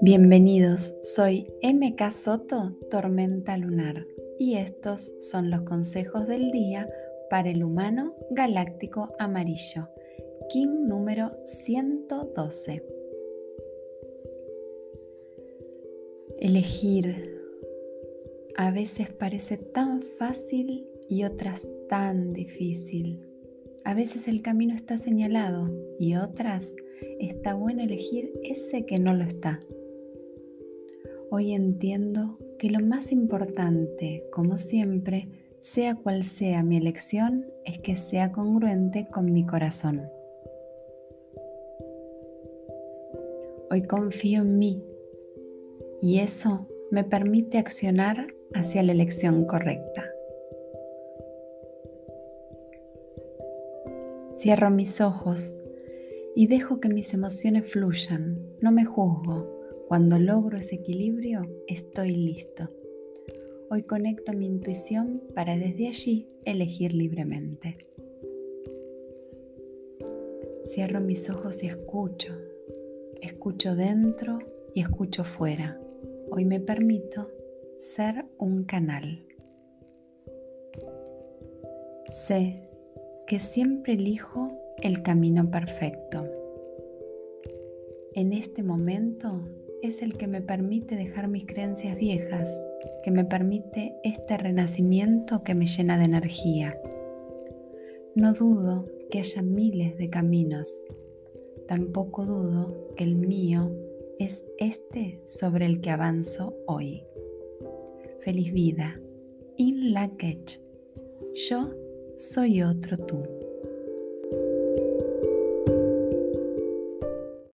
Bienvenidos, soy MK Soto, Tormenta Lunar, y estos son los consejos del día para el humano galáctico amarillo, King número 112. Elegir a veces parece tan fácil y otras tan difícil. A veces el camino está señalado y otras está bueno elegir ese que no lo está. Hoy entiendo que lo más importante, como siempre, sea cual sea mi elección, es que sea congruente con mi corazón. Hoy confío en mí y eso me permite accionar hacia la elección correcta. Cierro mis ojos y dejo que mis emociones fluyan. No me juzgo. Cuando logro ese equilibrio, estoy listo. Hoy conecto mi intuición para desde allí elegir libremente. Cierro mis ojos y escucho. Escucho dentro y escucho fuera. Hoy me permito ser un canal. Sé que siempre elijo el camino perfecto. En este momento es el que me permite dejar mis creencias viejas, que me permite este renacimiento que me llena de energía. No dudo que haya miles de caminos, tampoco dudo que el mío es este sobre el que avanzo hoy. Feliz vida. In. Yo soy otro tú.